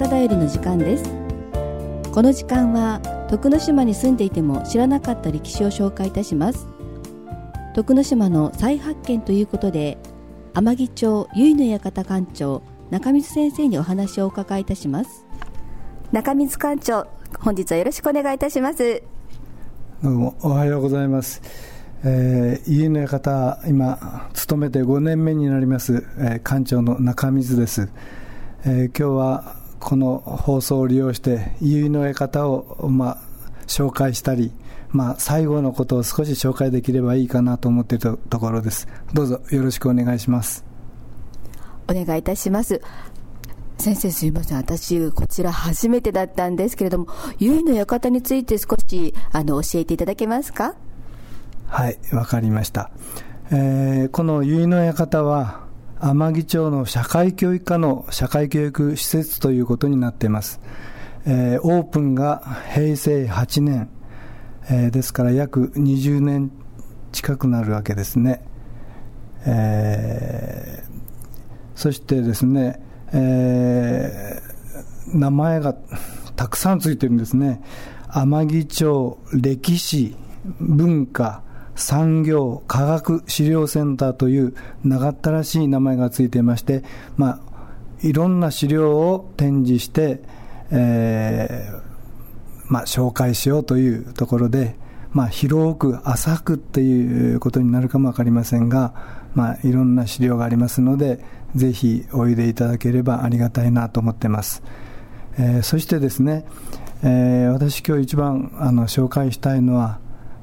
結の館だよりの時間です。この時間は徳之島に住んでいても知らなかった歴史を紹介いたします。徳之島の再発見ということで天城町結の館館長中水先生にお話をお伺いいたします。中水館長本日はよろしくお願いいたします。どうもおはようございます。えー、家の館、今、勤めて5年目になります、えー、館長の中水です。えー、今日はこの放送を利用して結の絵方を、まあ、紹介したり、まあ、最後のことを少し紹介できればいいかなと思っているところです。どうぞよろしくお願いします。お願いいたします。先生すいません。私こちら初めてだったんですけれども結の館について少しあの教えていただけますか？はいわかりました、えー、この結の館は天城町の社会教育課の社会教育施設ということになっています。えー、オープンが平成8年、えー、ですから約20年近くなるわけですね。えー、そしてですね、えー、名前がたくさんついてるんですね。天城町歴史、文化、産業科学資料センターという長ったらしい名前がついていまして、まあ、いろんな資料を展示して、えーまあ、紹介しようというところで、まあ、広く浅くっていうことになるかも分かりませんが、まあ、いろんな資料がありますのでぜひおいでいただければありがたいなと思ってます、えー、そしてですね、えー、私今日一番あの紹介したいのは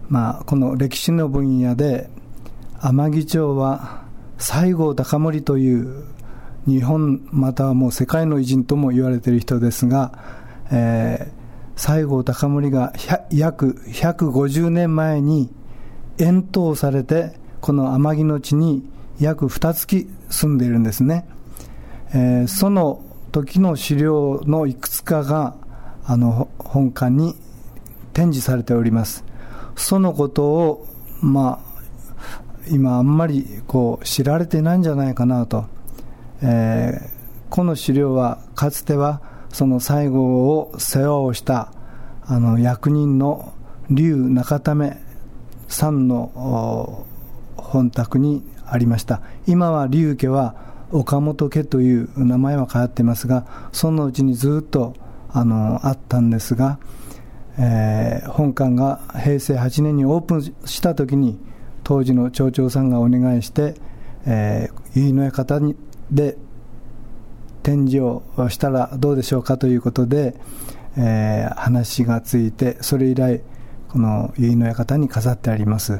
まあ、この歴史の分野で天城町は西郷隆盛という日本またはもう世界の偉人とも言われている人ですが、えー、西郷隆盛が約150年前に遠投されてこの天城の地に約二月住んでいるんですね、えー、その時の資料のいくつかがあの本館に展示されております。そのことを、まあ、今あんまりこう知られてないんじゃないかなと、えー、この資料はかつてはその西郷を世話をしたあの役人の劉中為さんの本宅にありました。今は劉家は岡本家という名前は変わっていますがそのうちにずっとあのあったんですが、えー、本館が平成8年にオープンした時に当時の町長さんがお願いして、えー、結の屋方にで展示をしたらどうでしょうかということで、えー、話がついてそれ以来この結の館に飾ってあります。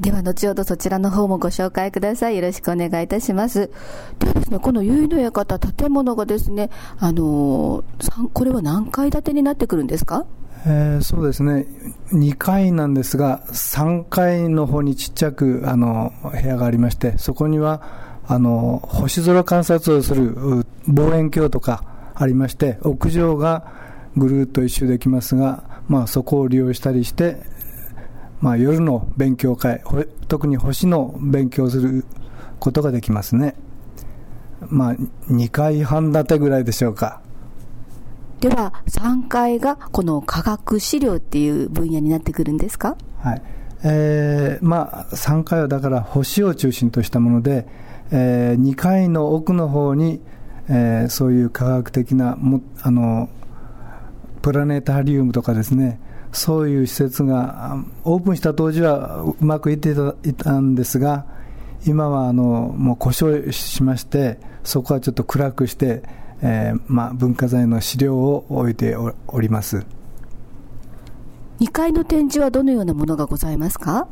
では後ほどそちらの方もご紹介ください。よろしくお願いいたします。ではですね、この結の館、建物がですね、あのこれは何階建てになってくるんですか？えー、そうですね、2階なんですが、3階の方にちっちゃくあの部屋がありまして、そこにはあの星空観察をする望遠鏡とかありまして、屋上がぐるっと一周できますが、まあ、そこを利用したりして、まあ、夜の勉強会、特に星の勉強することができますね。まあ、2階半建てぐらいでしょうか。では、3階がこの科学資料っていう分野になってくるんですか？はい。えー、まあ、3階はだから星を中心としたもので、えー、2階の奥の方に、えー、そういう科学的なもあのプラネタリウムとかですね、そういう施設がオープンした当時はうまくいっていたんですが今はあのもう故障しましてそこはちょっと暗くして、えーまあ、文化財の資料を置いております。2階の展示はどのようなものがございますか？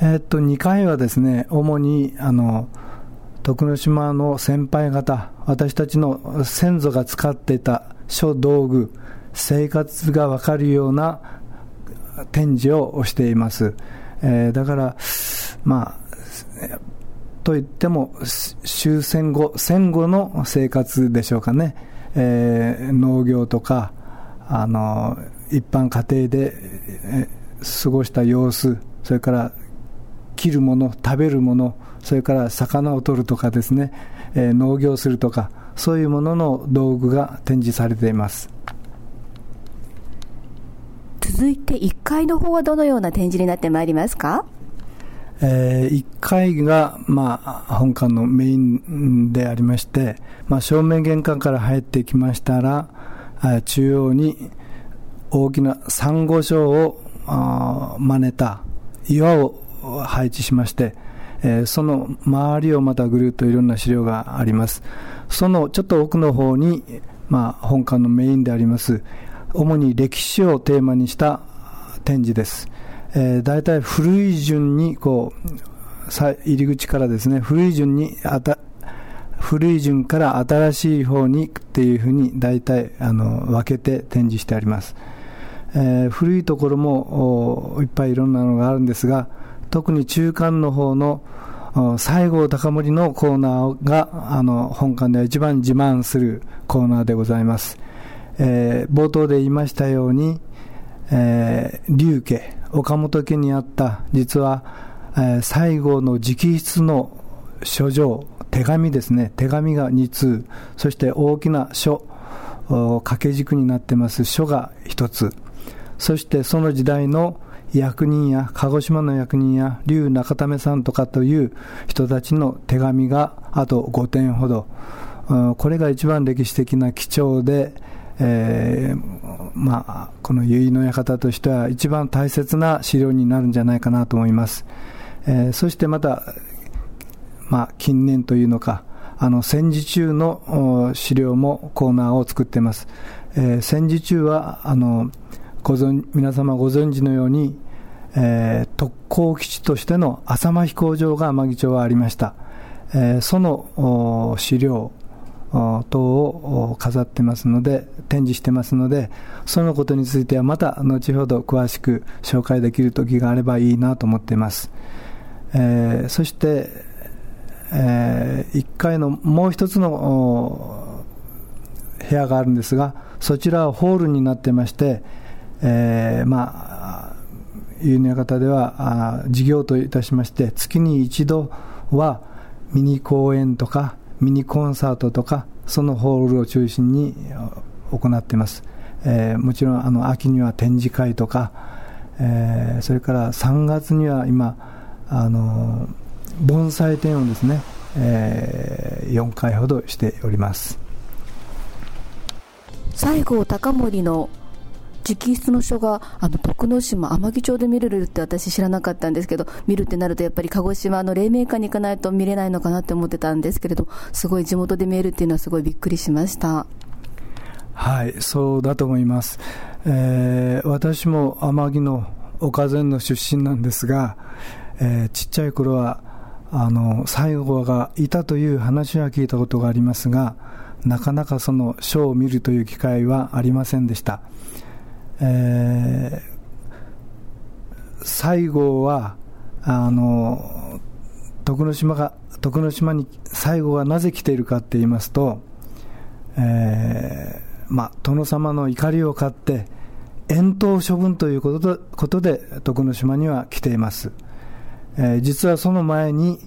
えー、っと2階はですね主にあの徳之島の先輩方私たちの先祖が使っていた書道具生活が分かるような展示をしています。えー、だから、まあ、といっても終戦後、戦後の生活でしょうかね。えー、農業とか、あの、一般家庭で、えー、過ごした様子、それから切るもの食べるものそれから魚を取るとかですね、えー、農業するとかそういうものの道具が展示されています続いて1階の方はどのような展示になってまいりますか？えー、1階が、まあ、本館のメインでありまして、まあ、正面玄関から入ってきましたら、中央に大きなサンゴ礁を真似た岩を配置しまして、えー、その周りをまたぐるっといろんな資料があります。そのちょっと奥の方に、まあ、本館のメインであります、主に歴史をテーマにした展示です。えー、大体古い順にこう入り口からですね古い順にあた古い順から新しい方にっていうふうに大体あの分けて展示してあります、えー、古いところもいっぱいいろんなのがあるんですが特に中間の方の西郷隆盛のコーナーがあの本館では一番自慢するコーナーでございます、えー、冒頭で言いましたように、えー、竜家岡本家にあった実は、えー、西郷の直筆の書状手紙ですね。手紙が2通そして大きな書掛け軸になってます。書が1つ。そしてその時代の役人や鹿児島の役人や竜中為さんとかという人たちの手紙があと5点ほど。これが一番歴史的な貴重で、えー、まあ、この結の館としては一番大切な資料になるんじゃないかなと思います。えー、そしてまた、まあ、近年というのか、あの戦時中の資料もコーナーを作っています。えー、戦時中はあのご存皆様ご存知のように、えー、特攻基地としての浅間飛行場が天城町はありました。えー、その資料等を飾ってますので、展示してますので、そのことについてはまた後ほど詳しく紹介できる時があればいいなと思っています。えー、そして、えー、1階のもう一つの部屋があるんですが、そちらはホールになってまして、えー、まあ、いうの方では事業といたしまして、月に一度はミニ公演とか、ミニコンサートとか、そのホールを中心に行っています。えー、もちろんあの秋には展示会とか、えー、それから3月には今、あの盆栽展をですね、えー、4回ほどしております西郷隆盛の直筆の書があの徳之島、天城町で見れるって私知らなかったんですけど、見るってなるとやっぱり鹿児島の黎明館に行かないと見れないのかなって思ってたんですけれど、すごい地元で見えるっていうのはすごいびっくりしました。はい、そうだと思います。えー、私も天城の岡前の出身なんですが、えー、ちっちゃい頃は、あの、西郷がいたという話は聞いたことがありますが、なかなかその書を見るという機会はありませんでした。えー、西郷はあの徳之島が徳之島に西郷がなぜ来ているかって言いますと、えー、まあ、殿様の怒りを買って遠投処分ということことで徳之島には来ています、えー、実はその前に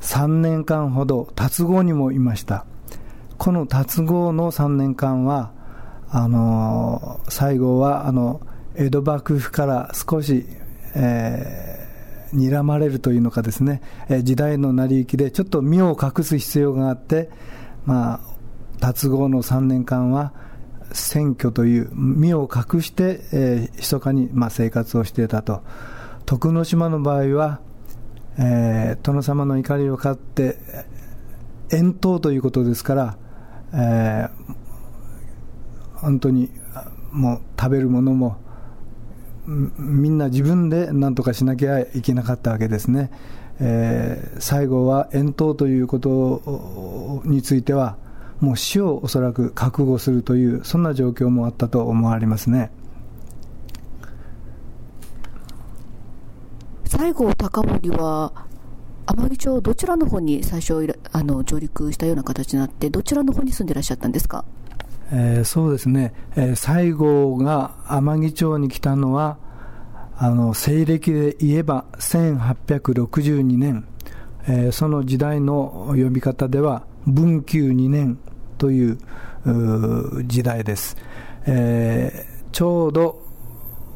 3年間ほど達郷にもいました。この達郷の3年間はあの最後はあの江戸幕府から少し、えー、睨まれるというのかですね、えー、時代の成り行きでちょっと身を隠す必要があって、まあ、達合の3年間は選挙という身を隠して、えー、密かに、まあ、生活をしていたと。徳之島の場合は、えー、殿様の怒りを買って遠投ということですから、えー、本当にもう食べるものもみんな自分で何とかしなきゃいけなかったわけですね、えー、最後は遠投ということについてはもう死をおそらく覚悟するというそんな状況もあったと思われますね。西郷隆盛は天城町どちらの方に最初あの上陸したような形になってどちらの方に住んでいらっしゃったんですか？えー、そうですね、えー、西郷が天城町に来たのは、あの西暦で言えば1862年、えー、その時代の呼び方では文久2年という時代です、えー、ちょうど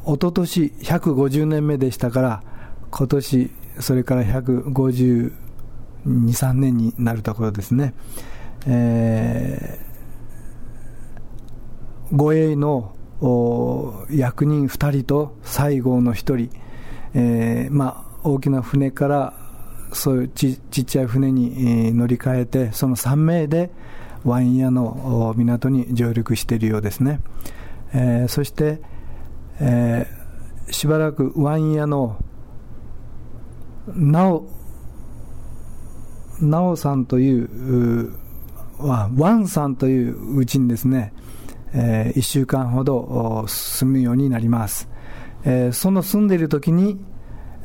一昨年150年目でしたから今年それから152、3年になるところですね、えー、護衛の役人2人と西郷の1人、えーまあ、大きな船からそういうちっちゃい船に乗り換えてその3名でワイン屋の港に上陸しているようですね、えー、そして、えー、しばらくワイン屋のなおなおさんというワンさんといううちにですね、えー、1週間ほど住むようになります、えー、その住んでいる時に、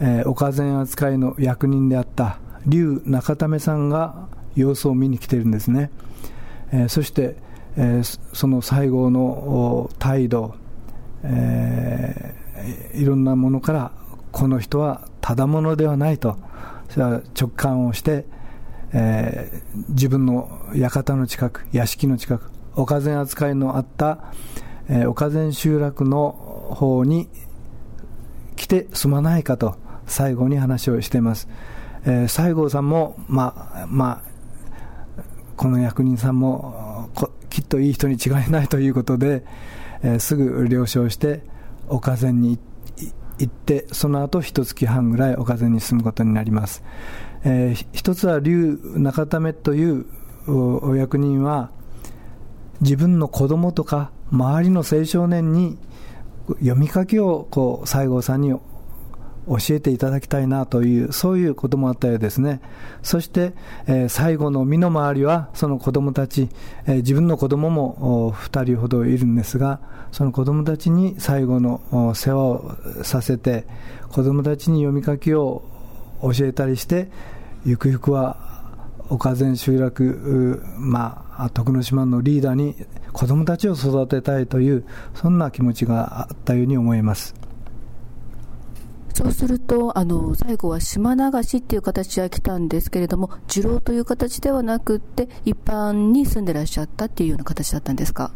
えー、岡前扱いの役人であった劉中為さんが様子を見に来ているんですね、えー、そして、えー、その西郷の態度、えー、いろんなものからこの人はただものではないと直感をして、えー、自分の館の近く屋敷の近く岡前扱いのあった、えー、岡前集落の方に来て住まないかと最後に話をしています、えー、西郷さんもまあまあこの役人さんもきっといい人に違いないということで、えー、すぐ了承して岡前に行ってその後一月半ぐらい岡前に住むことになります、えー、一つは劉中為というお役人は自分の子供とか周りの青少年に読み書きをこう西郷さんに教えていただきたいなというそういうこともあったようですね。そして、えー、最後の身の回りはその子供たち、えー、自分の子供も2人ほどいるんですがその子供たちに最後の世話をさせて子供たちに読み書きを教えたりしてゆくゆくは岡前集落、まあ、徳之島のリーダーに子供たちを育てたいというそんな気持ちがあったように思います。そうするとあの最後は島流しっていう形は来たんですけれども受郎という形ではなくて一般に住んでらっしゃったっていうような形だったんですか、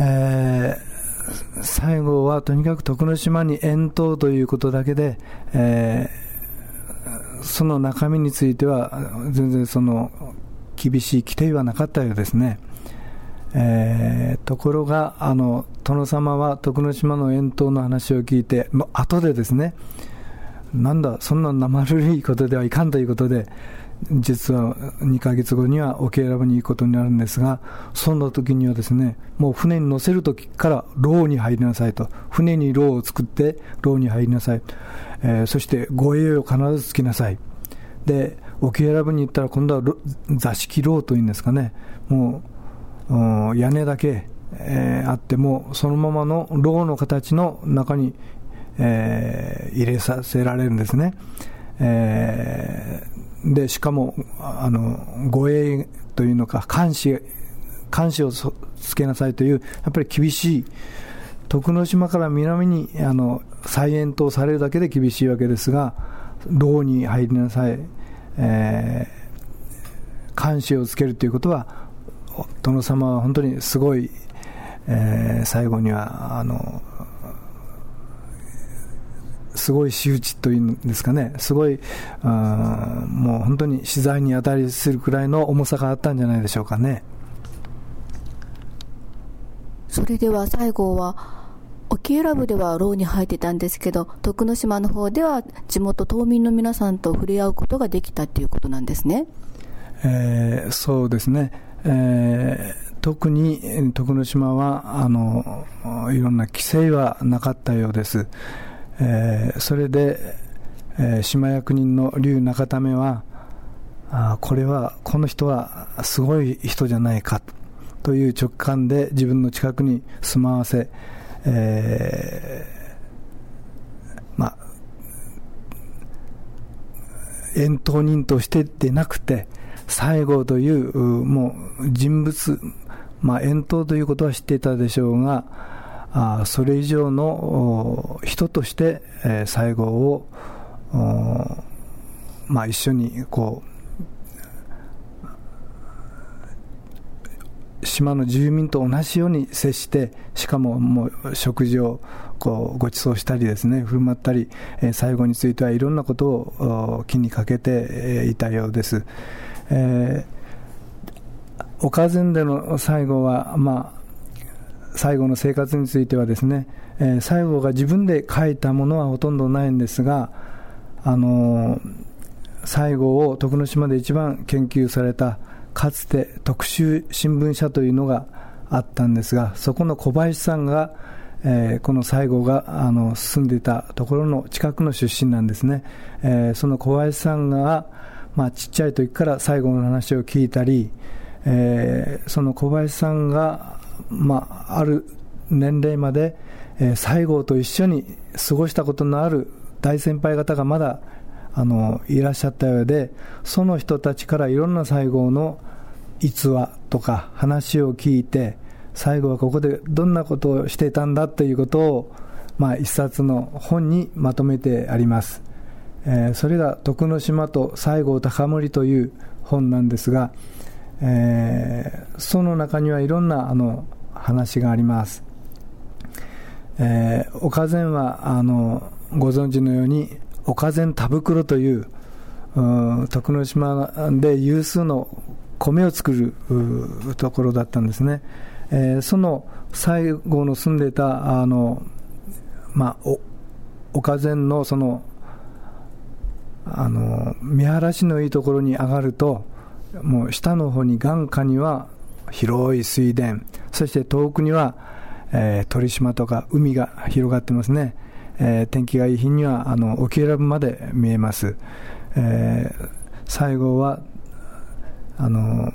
えー、最後はとにかく徳之島に遠島ということだけで、えーその中身については全然その厳しい規定はなかったようですね。えー、ところがあの殿様は徳之島の遠島の話を聞いてもう後でですねなんだそんな生ぬるいことではいかんということで実は2ヶ月後には沖選ぶに行くことになるんですがそんな時にはですねもう船に乗せる時から牢に入りなさいと船に牢を作って牢に入りなさいえー、そして護衛を必ずつきなさい。で、沖選ぶに行ったら今度は座敷牢というんですかね、もう屋根だけ、えー、あっても、そのままの牢の形の中に、えー、入れさせられるんですね。えー、で、しかも、あの、護衛というのか、監視、監視をつけなさいという、やっぱり厳しい、徳之島から南にあの再延島されるだけで厳しいわけですが、牢に入りなさい、えー、監視をつけるということは、殿様は本当にすごい、えー、最後にはあのすごい仕打ちというんですかね、すごい、もう本当に取材に当たりするくらいの重さがあったんじゃないでしょうかね。それでは最後は沖永良部では牢に入ってたんですけど、徳之島の方では地元島民の皆さんと触れ合うことができたっていうことなんですね。えー、そうですね。えー、特に徳之島はあのいろんな規制はなかったようです。えー、それで、えー、島役人の劉中為はあこれはこの人はすごい人じゃないかという直感で自分の近くに住まわせえー、ま、遠投人としてでなくて、西郷という、もう人物、ま、遠投ということは知っていたでしょうが、あそれ以上の人として、えー、最後を、まあ、一緒にこう島の住民と同じように接してしかももう食事をこうご馳走したりですね振る舞ったり、え、最後についてはいろんなことを気にかけていたようです。えー、岡前での最後は、まあ、最後の生活についてはですね、えー、最後が自分で書いたものはほとんどないんですが、あのー、最後を徳之島で一番研究されたかつて特集新聞社というのがあったんですがそこの小林さんが、えー、この西郷があの住んでいたところの近くの出身なんですね、えー、その小林さんが、まあ、ちっちゃい時から西郷の話を聞いたり、えー、その小林さんが、まあ、ある年齢まで、えー、西郷と一緒に過ごしたことのある大先輩方がまだあのいらっしゃったようでその人たちからいろんな西郷の逸話とか話を聞いて最後はここでどんなことをしていたんだということを、まあ、一冊の本にまとめてあります、えー、それが「徳之島と西郷隆盛」という本なんですが、えー、その中にはいろんなあの話があります、えー、岡前はあのご存知のように岡前田袋という徳之島で有数の米を作るところだったんですね、えー、その最後の住んでたあの、まあ、お岡前のそのあの見晴らしのいいところに上がるともう下の方に眼下には広い水田。そして遠くには、えー、鳥島とか海が広がってますね、えー、天気がいい日にはあの沖永良部まで見えます、えー、最後はあの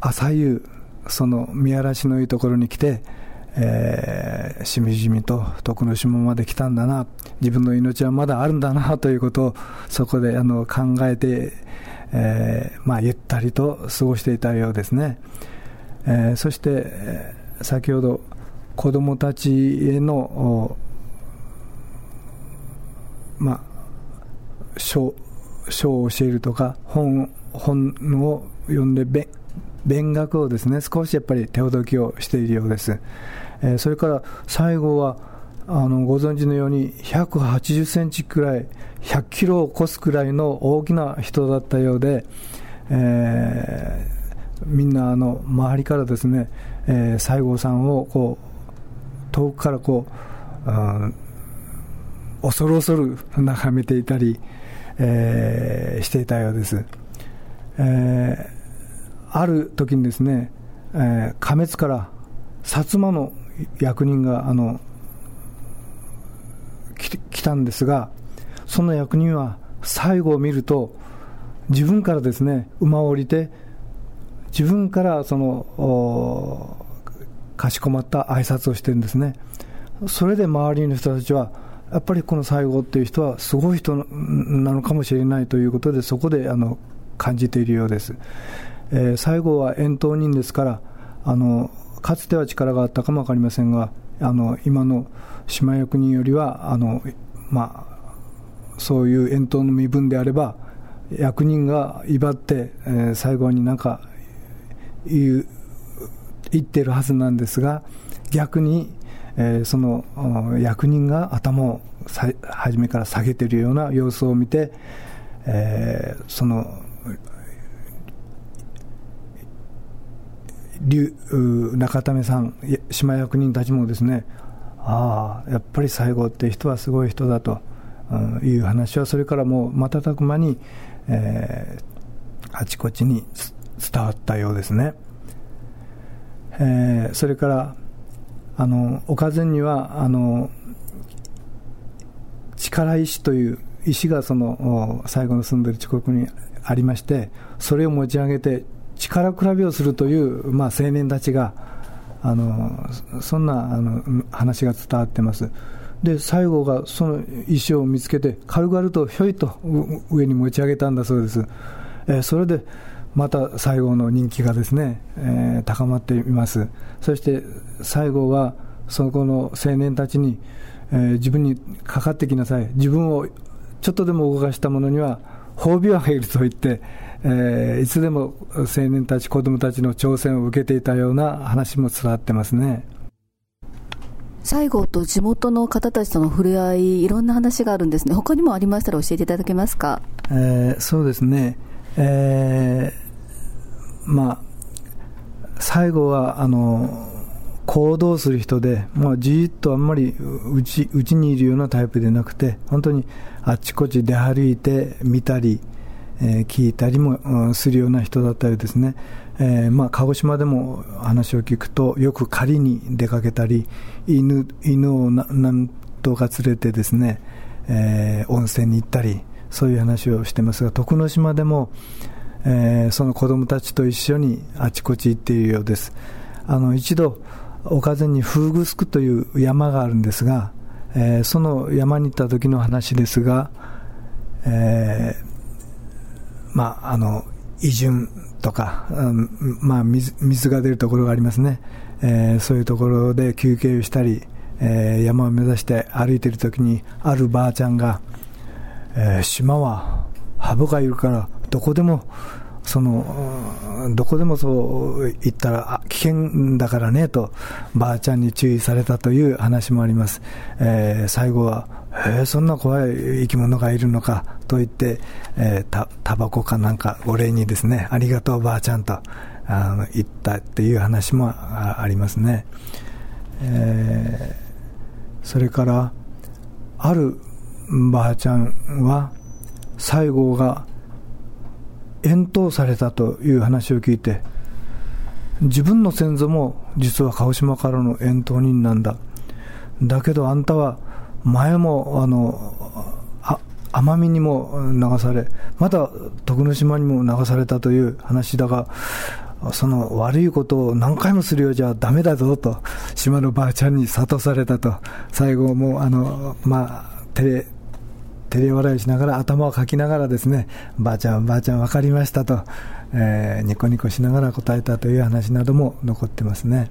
朝夕その見晴らしのいいところに来て、えー、しみじみと徳之島まで来たんだな。自分の命はまだあるんだなということをそこであの考えて、えーまあ、ゆったりと過ごしていたようですね、えー、そして、先ほど子供たちへのまあ書書を教えるとか本本を読んで勉学をですね少しやっぱり手ほどきをしているようです、えー、それから最後はあのご存知のように180センチくらい100キロを超すくらいの大きな人だったようで、えー、みんなあの周りからですね、えー、西郷さんをこう遠くからこう、うん、恐る恐る眺めていたり、えー、していたようです、えー、ある時にですね、えー、加熱から薩摩の役人があの来たんですがその役人は最後を見ると自分からですね馬を降りて自分からそのかしこまった挨拶をしてるんですね。それで周りの人たちはやっぱりこの西郷っていう人はすごい人なのかもしれないということでそこであの感じているようです、えー、西郷は遠島人ですからあのかつては力があったかも分かりませんがあの今の島役人よりはあの、まあ、そういう遠島の身分であれば役人が威張って、えー、最後になんか言う言ってるはずなんですが逆にえー、その役人が頭をさ初めから下げているような様子を見て、えー、その中為さん、島役人たちもですね、ああ、やっぱり西郷って人はすごい人だという話は、それからもう瞬く間に、えー、あちこちに伝わったようですね。えー、それからあの岡前にはあの力石という石がその最後の住んでる地国にありましてそれを持ち上げて力比べをするという、まあ、青年たちがあのそんなあの話が伝わってます。で最後がその石を見つけて軽々とひょいと上に持ち上げたんだそうです、えー、それでまた西郷の人気がですね、えー、高まっています。そして西郷はそこの青年たちに、えー、自分にかかってきなさい。自分をちょっとでも動かした者には褒美をあげると言って、えー、いつでも青年たち子供たちの挑戦を受けていたような話も伝わってますね。西郷と地元の方たちとの触れ合い、いろんな話があるんですね、他にもありましたら教えていただけますか？えー、そうですね、えー、まあ、最後はあの行動する人で、もうじっとあんまりうちうちにいるようなタイプでなくて、本当にあちこち出歩いて見たり、え、聞いたりもするような人だったりですね、えー、まあ、鹿児島でも話を聞くと、よく狩りに出かけたり、犬犬をなんとか連れてですね、えー、温泉に行ったり、そういう話をしてますが、徳之島でも、えー、その子供たちと一緒にあちこち行っているようです。あの一度、岡前に風グスクという山があるんですが、え、その山に行った時の話ですが、えー、まあ、あの、異順とか、うんまあ水、水が出るところがありますね、えー、そういうところで休憩をしたり、えー、山を目指して歩いている時に、あるばあちゃんが、えー、島はハブがいるから、どこでも、そのどこでもそう言ったら危険だからねとばあちゃんに注意されたという話もあります、えー、最後はえー、そんな怖い生き物がいるのかと言って、えー、たタバコかなんかお礼にですねありがとうばあちゃんとあの言ったっていう話もありますね、えー、それからあるばあちゃんは西郷が遠投されたという話を聞いて自分の先祖も実は鹿児島からの遠投人なんだ。だけどあんたは前もあの奄美にも流され、また徳之島にも流されたという話だが、その悪いことを何回もするようじゃだめだぞと、島のばあちゃんに諭されたと、最後もうあの、まあ、照れ笑いしながら、頭をかきながらですね、ばあちゃん、ばあちゃん分かりましたと、えー、ニコニコしながら答えたという話なども残ってますね。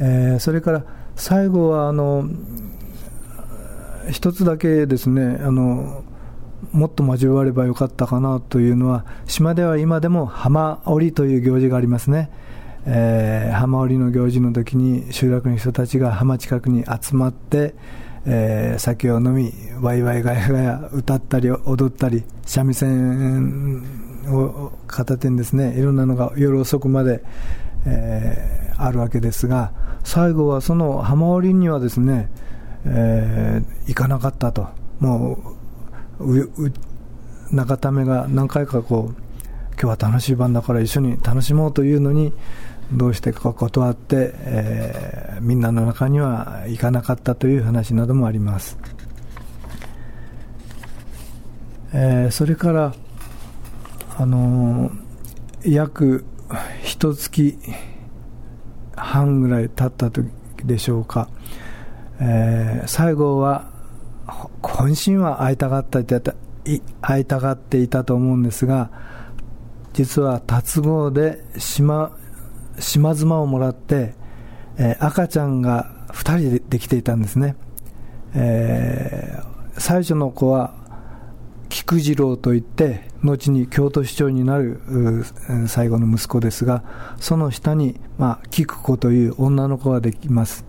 えー、それから最後はあの一つだけですねあのもっと交わればよかったかなというのは島では今でも浜織という行事がありますね、えー、浜織の行事の時に集落の人たちが浜近くに集まって、えー、酒を飲みワイワイガヤガヤ歌ったり踊ったり三味線を片手にですねいろんなのが夜遅くまで、えー、あるわけですが最後はその浜織にはですねえー、行かなかったと、もうう中田目が何回かこう、今日は楽しい晩だから一緒に楽しもうというのに、どうしてか断って、えー、みんなの中には行かなかったという話などもあります。えー、それから、あのー、約一月半ぐらい経った時でしょうか、えー、最後は本心は会いたがったって会いたがっていたと思うんですが実は達合で島島妻をもらって、えー、赤ちゃんが2人でできていたんですね、えー、最初の子は菊次郎といって後に京都市長になる最後の息子ですがその下に、まあ、菊子という女の子ができます。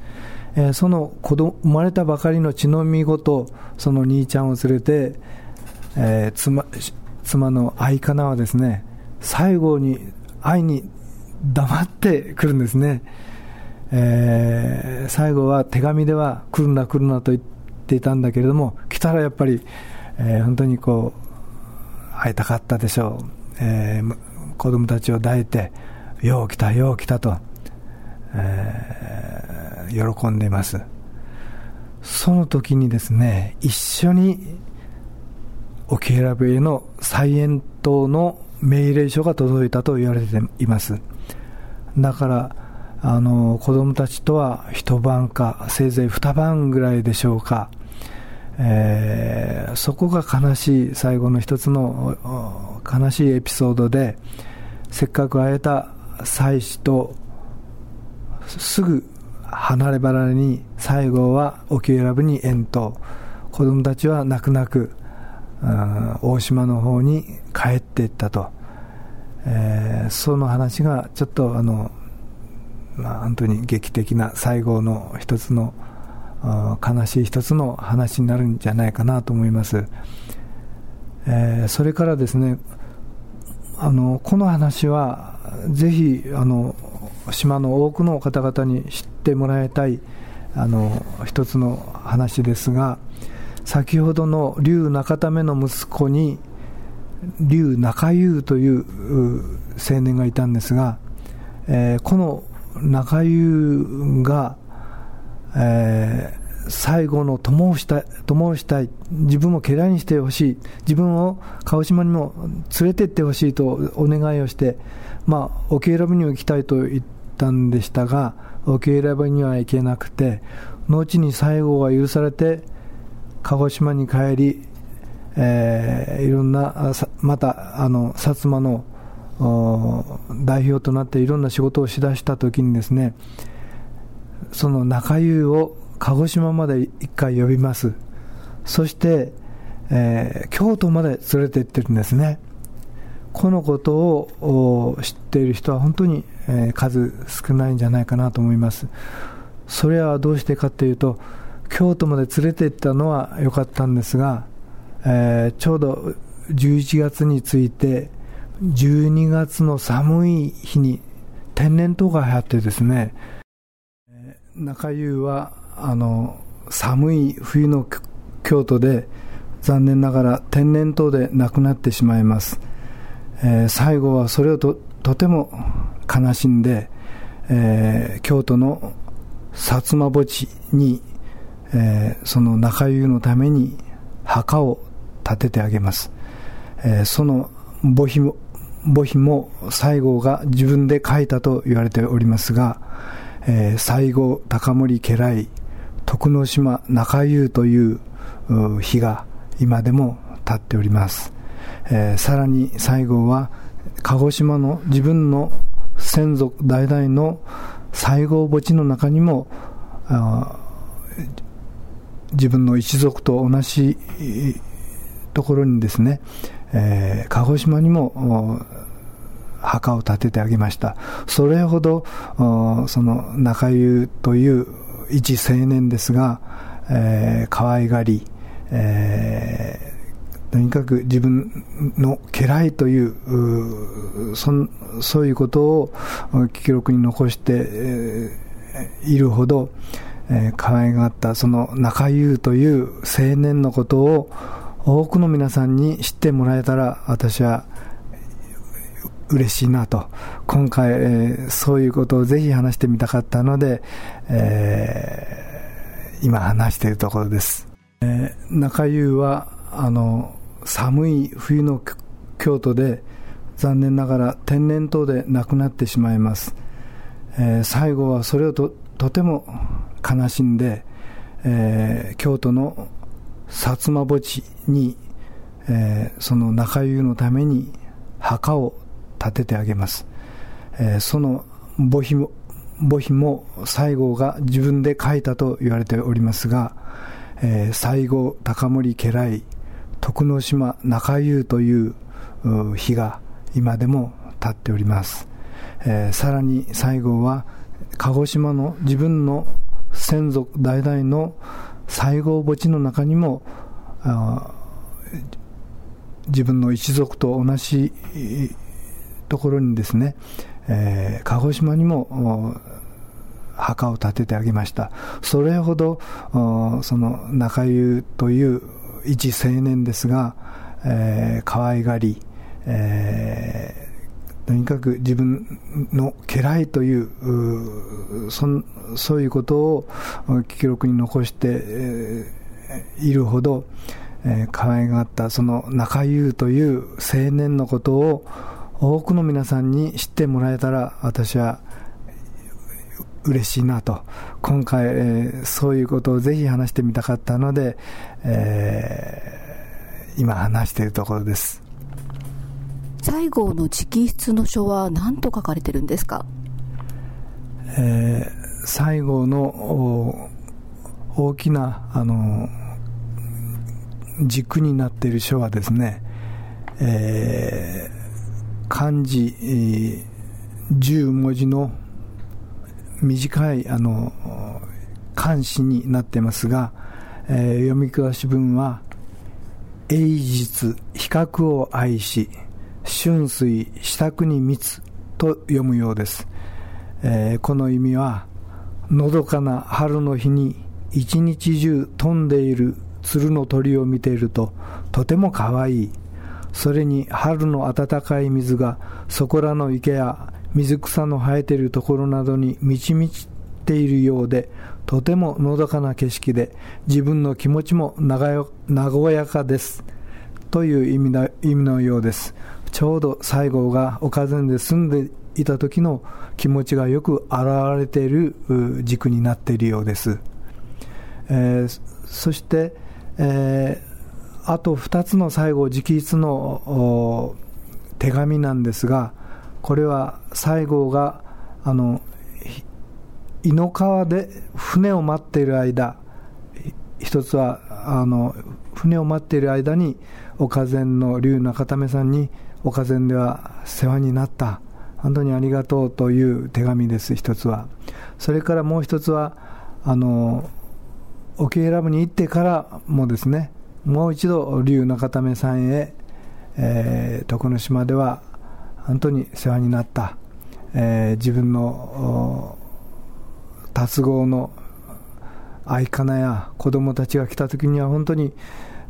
えー、その子供生まれたばかりの血のみごとその兄ちゃんを連れて、えー、妻妻の愛かなはですね最後に愛に黙ってくるんですね、えー、最後は手紙では来るな来るなと言っていたんだけれども来たらやっぱり、えー、本当にこう会いたかったでしょう、えー、子供たちを抱いてよう来たよう来たと、えー喜んでいます。その時にですね、一緒に沖選びへの再延島の命令書が届いたと言われています。だから、あの、子供たちとは一晩か、せいぜい二晩ぐらいでしょうか。えー、そこが悲しい最後の一つの悲しいエピソードで、せっかく会えた妻子とすぐ離れ離れに最後は沖永良部に遠投子供たちは泣く泣く大島の方に帰っていったと、えー、その話がちょっとあの、まあ、本当に劇的な最後の一つの悲しい一つの話になるんじゃないかなと思います、えー、それからですねあのこの話はぜひあの島の多くの方々に知ってもらいたいあの一つの話ですが先ほどの竜中為の息子に竜中優という青年がいたんですが、えー、この中優が、えー、最後の友をしたい友をしたい。自分を嫌いにしてほしい。自分を鹿児島にも連れて行ってほしいとお願いをして、まあ、沖選びに行きたいと言ったんでしたが沖選びには行けなくて後に最後は許されて鹿児島に帰り、えー、いろんな、また、あの、薩摩の代表となっていろんな仕事をしだしたときにですね、その中湯を鹿児島まで一回呼びます。そして、えー、京都まで連れて行ってるんですね。このことを知っている人は本当に、えー、数少ないんじゃないかなと思います。それはどうしてかというと、京都まで連れて行ったのは良かったんですが、えー、ちょうど11月について、12月の寒い日に天然痘が流行ってですね、中湯はあの寒い冬の京都で残念ながら天然痘で亡くなってしまいます、えー、最後はそれをととても悲しんで、えー、京都の薩摩墓地にえー、その中湯のために墓を建ててあげます、えー、その墓碑も墓碑も西郷が自分で書いたと言われておりますが、えー、西郷高森家来徳之島中湯という碑が今でも立っております、えー、さらに西郷は鹿児島の自分の先祖代々の西郷墓地の中にも自分の一族と同じところにですね、えー、鹿児島にも墓を建ててあげました。それほど、その中湯という一青年ですが、えー、可愛がり、えー、とにかく自分の家来というそういうことを記録に残して、えー、いるほど、えー、可愛がったその中優という青年のことを多くの皆さんに知ってもらえたら私は嬉しいなと。今回、えー、そういうことをぜひ話してみたかったので、えー、今話しているところです、えー、中優はあの寒い冬の京都で残念ながら天然痘で亡くなってしまいます、えー、最後はそれをととても悲しんで、えー、京都の薩摩墓地に、えー、その中湯のために墓を建ててあげます、えー、その墓碑も墓碑も西郷が自分で書いたと言われておりますが、えー、西郷高森家来徳之島中湯という碑が今でも立っております、えー、さらに西郷は鹿児島の自分の先祖代々の西郷墓地の中にも自分の一族と同じところにですね、えー、鹿児島にも墓を建ててあげました。それほどその中湯という一青年ですが、えー、可愛がり、えーとにかく自分の家来というそそういうことを記録に残して、いるほど、えー、可愛がったその中優という青年のことを多くの皆さんに知ってもらえたら私は嬉しいなと。今回、えー、そういうことをぜひ話してみたかったので、えー、今話しているところです。西郷の直筆の書は何と書かれてるんですか、えー、西郷の大きなあの軸になっている書はですね、えー、漢字、えー、10文字の短いあの漢詩になってますが、えー、読み下し文は「英実比較を愛し春水支度に密」と読むようです、えー、この意味はのどかな春の日に一日中飛んでいる鶴の鳥を見ているととてもかわい。いそれに春の暖かい水がそこらの池や水草の生えているところなどに満ち満ちているようでとてものどかな景色で自分の気持ちも和やかです。という意味の意味のようです。ちょうど西郷が岡前で住んでいた時の気持ちがよく現れている軸になっているようです、えー、そして、えー、あと2つの最後直筆の手紙なんですがこれは西郷があの井の川で船を待っている間。一つはあの船を待っている間に岡前の龍中為さんに岡前では世話になった本当にありがとうという手紙です一つはそれからもう一つはあの沖永良部に行ってからもですねもう一度龍中為さんへ、えー、徳之島では本当に世話になった、えー、自分の達合の愛かなや子供たちが来た時には本当に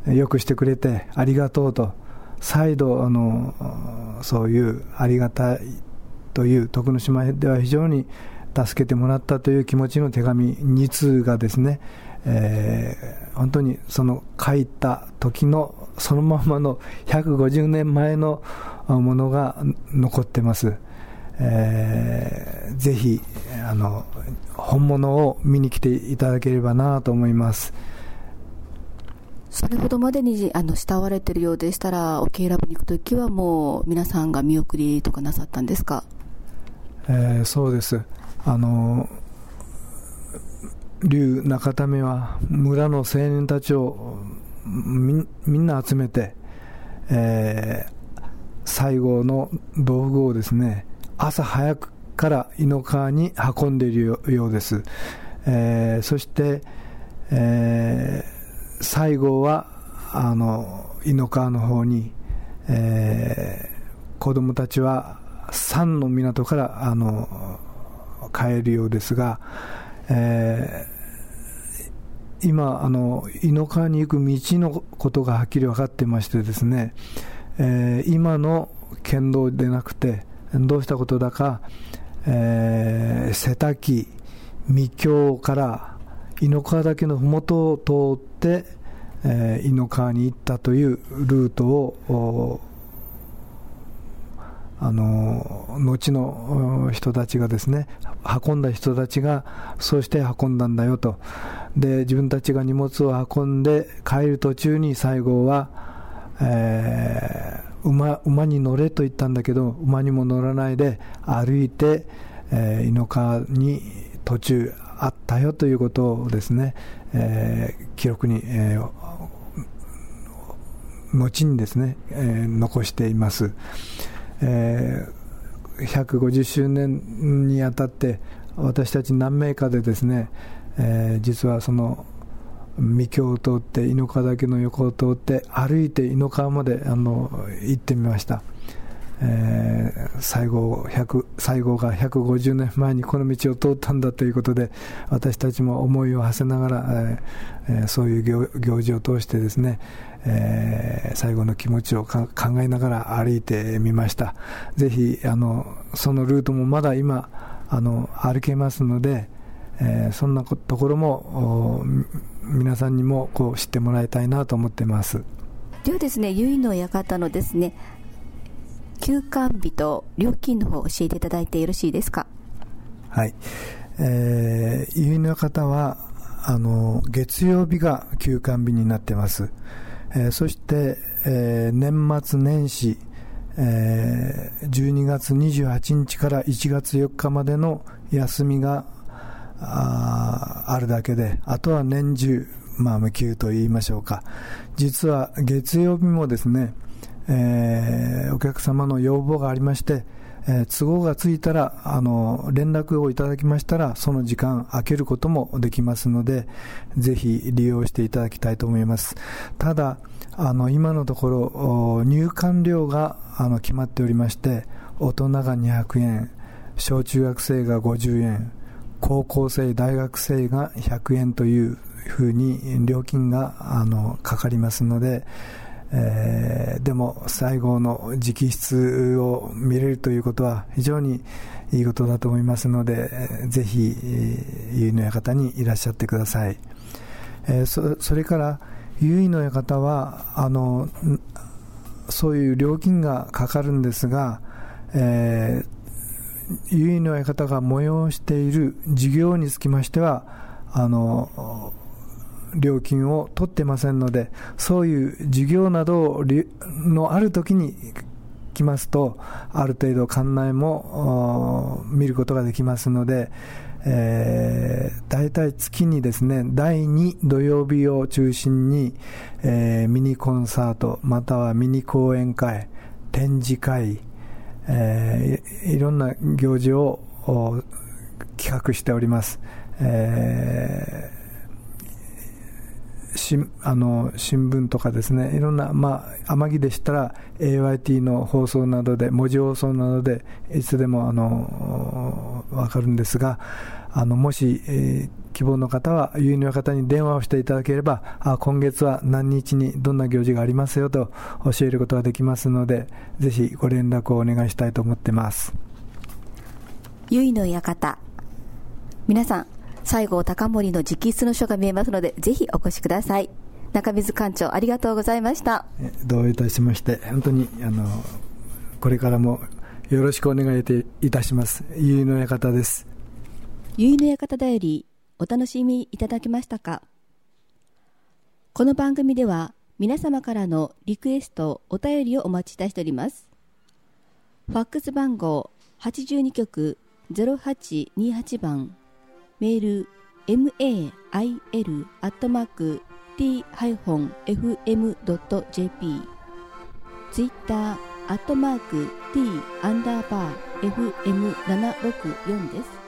よくしてくれてありがとうと再度あのそういうありがたいという徳之島では非常に助けてもらったという気持ちの手紙2通がですね、えー、本当にその書いた時のそのままの150年前のものが残ってます。えー、ぜひあの本物を見に来ていただければなと思いますそれほどまでにあの慕われているようでしたら、OK ラブに行くときはもう皆さんが見送りとかなさったんですか、えー、そうです。あの竜中為は村の青年たちをみんな集めて、えー、最後の道具をですね朝早くから井の川に運んでいるようです、えー、そして、えー、最後はあの井の川の方に、えー、子供たちは山の港からあの帰るようですが、えー、今あの井の川に行く道のことがはっきり分かってましてですね、えー、今の県道でなくてどうしたことだか、えー、瀬滝、未京から井の川岳の麓を通って、えー、井の川に行ったというルートをあの後の人たちがですね運んだ人たちがそうして運んだんだよと。で自分たちが荷物を運んで帰る途中に西郷は、えー馬馬に乗れと言ったんだけど馬にも乗らないで歩いて、えー、井の川に途中あったよということをですね、えー、記録に、えー、後にですね、えー、残しています、えー、150周年にあたって私たち何名かでですね、えー、実はその三京を通って井の川岳の横を通って歩いて井の川まであの行ってみました、えー、西郷西郷が150年前にこの道を通ったんだということで私たちも思いを馳せながら、えー、そういう行事を通してですね、えー、最後の気持ちを考えながら歩いてみました。ぜひあのそのルートもまだ今あの歩けますので、えー、そんなところも皆さんにもこう知ってもらいたいなと思ってます。ではですね結の館のですね休館日と料金の方を教えていただいてよろしいですか？はい、えー、結の館はあの月曜日が休館日になってます、えー、そして、えー、年末年始、えー、12月28日から1月4日までの休みがああるだけで、あとは年中、まあ、無休と言いましょうか。実は月曜日もですね、えー、お客様の要望がありまして、えー、都合がついたら、あの、連絡をいただきましたら、その時間空けることもできますので、ぜひ利用していただきたいと思います。ただ、あの、今のところ、入館料が、あの、決まっておりまして、大人が200円、小中学生が50円、高校生、大学生が100円というふうに料金があのかかりますので、えー、でも最後の直筆を見れるということは非常にいいことだと思いますので、ぜひ、結の館にいらっしゃってください。えー、そそれから、結衣の館は、あの、そういう料金がかかるんですが、えー、結の館が催している事業につきましては、あの、料金を取ってませんので、そういう事業などのある時に来ますと、ある程度館内も見ることができますので、えー、大体月にですね、第2土曜日を中心に、えー、ミニコンサート、またはミニ講演会、展示会、えー、いろんな行事を企画しております。えしあの新聞とかですね、いろんな、まあ、天城でしたら AYT の放送などで、文字放送などで、いつでもあの分かるんですが、あのもし、えー、希望の方は、輸入の方に電話をしていただければ、あ今月は何日にどんな行事がありますよと教えることができますので、ぜひご連絡をお願いしたいと思ってます。ゆいの館。皆さん、西郷隆盛の直筆の書が見えますので、ぜひお越しください。中水館長、ありがとうございました。どういたしまして、本当に、あの、これからもよろしくお願いいたします。ゆいの館です。ゆいの館だより、お楽しみいただけましたか？この番組では、皆様からのリクエスト、お便りをお待ちいたしております。ファックス番号82局0828番メール mail.t-fm.jp ツイッターアットマーク t アンダーバー FM764 です。